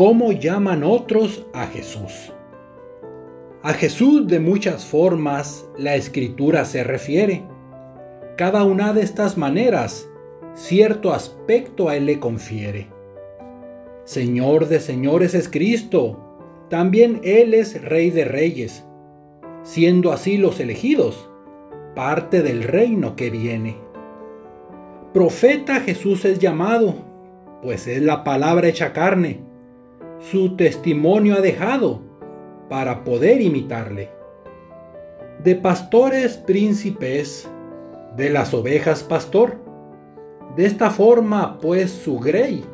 ¿Cómo llaman otros a Jesús? A Jesús de muchas formas la escritura se refiere. Cada una de estas maneras cierto aspecto a Él le confiere. Señor de señores es Cristo, también Él es Rey de reyes, siendo así los elegidos, parte del reino que viene. Profeta Jesús es llamado, pues es la palabra hecha carne. Su testimonio ha dejado para poder imitarle. De pastores príncipes, de las ovejas pastor. De esta forma, pues, su grey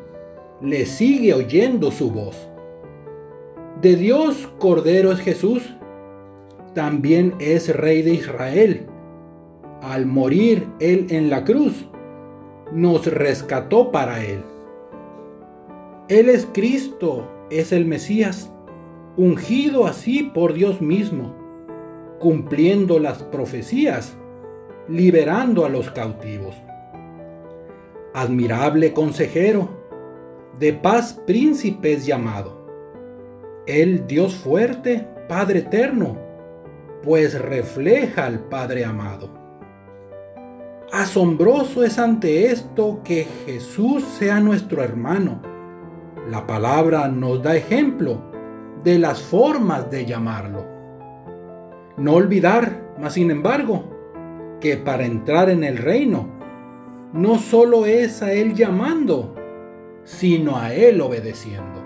le sigue oyendo su voz. De Dios Cordero es Jesús, también es Rey de Israel. Al morir Él en la cruz, nos rescató para Él. Él es Cristo, es el Mesías, ungido así por Dios mismo, cumpliendo las profecías, liberando a los cautivos. Admirable consejero, de paz príncipe es llamado. El Dios fuerte, Padre eterno, pues refleja al Padre amado. Asombroso es ante esto que Jesús sea nuestro hermano. La palabra nos da ejemplo de las formas de llamarlo. No olvidar, mas sin embargo, que para entrar en el reino, no solo es a Él llamando, sino a Él obedeciendo.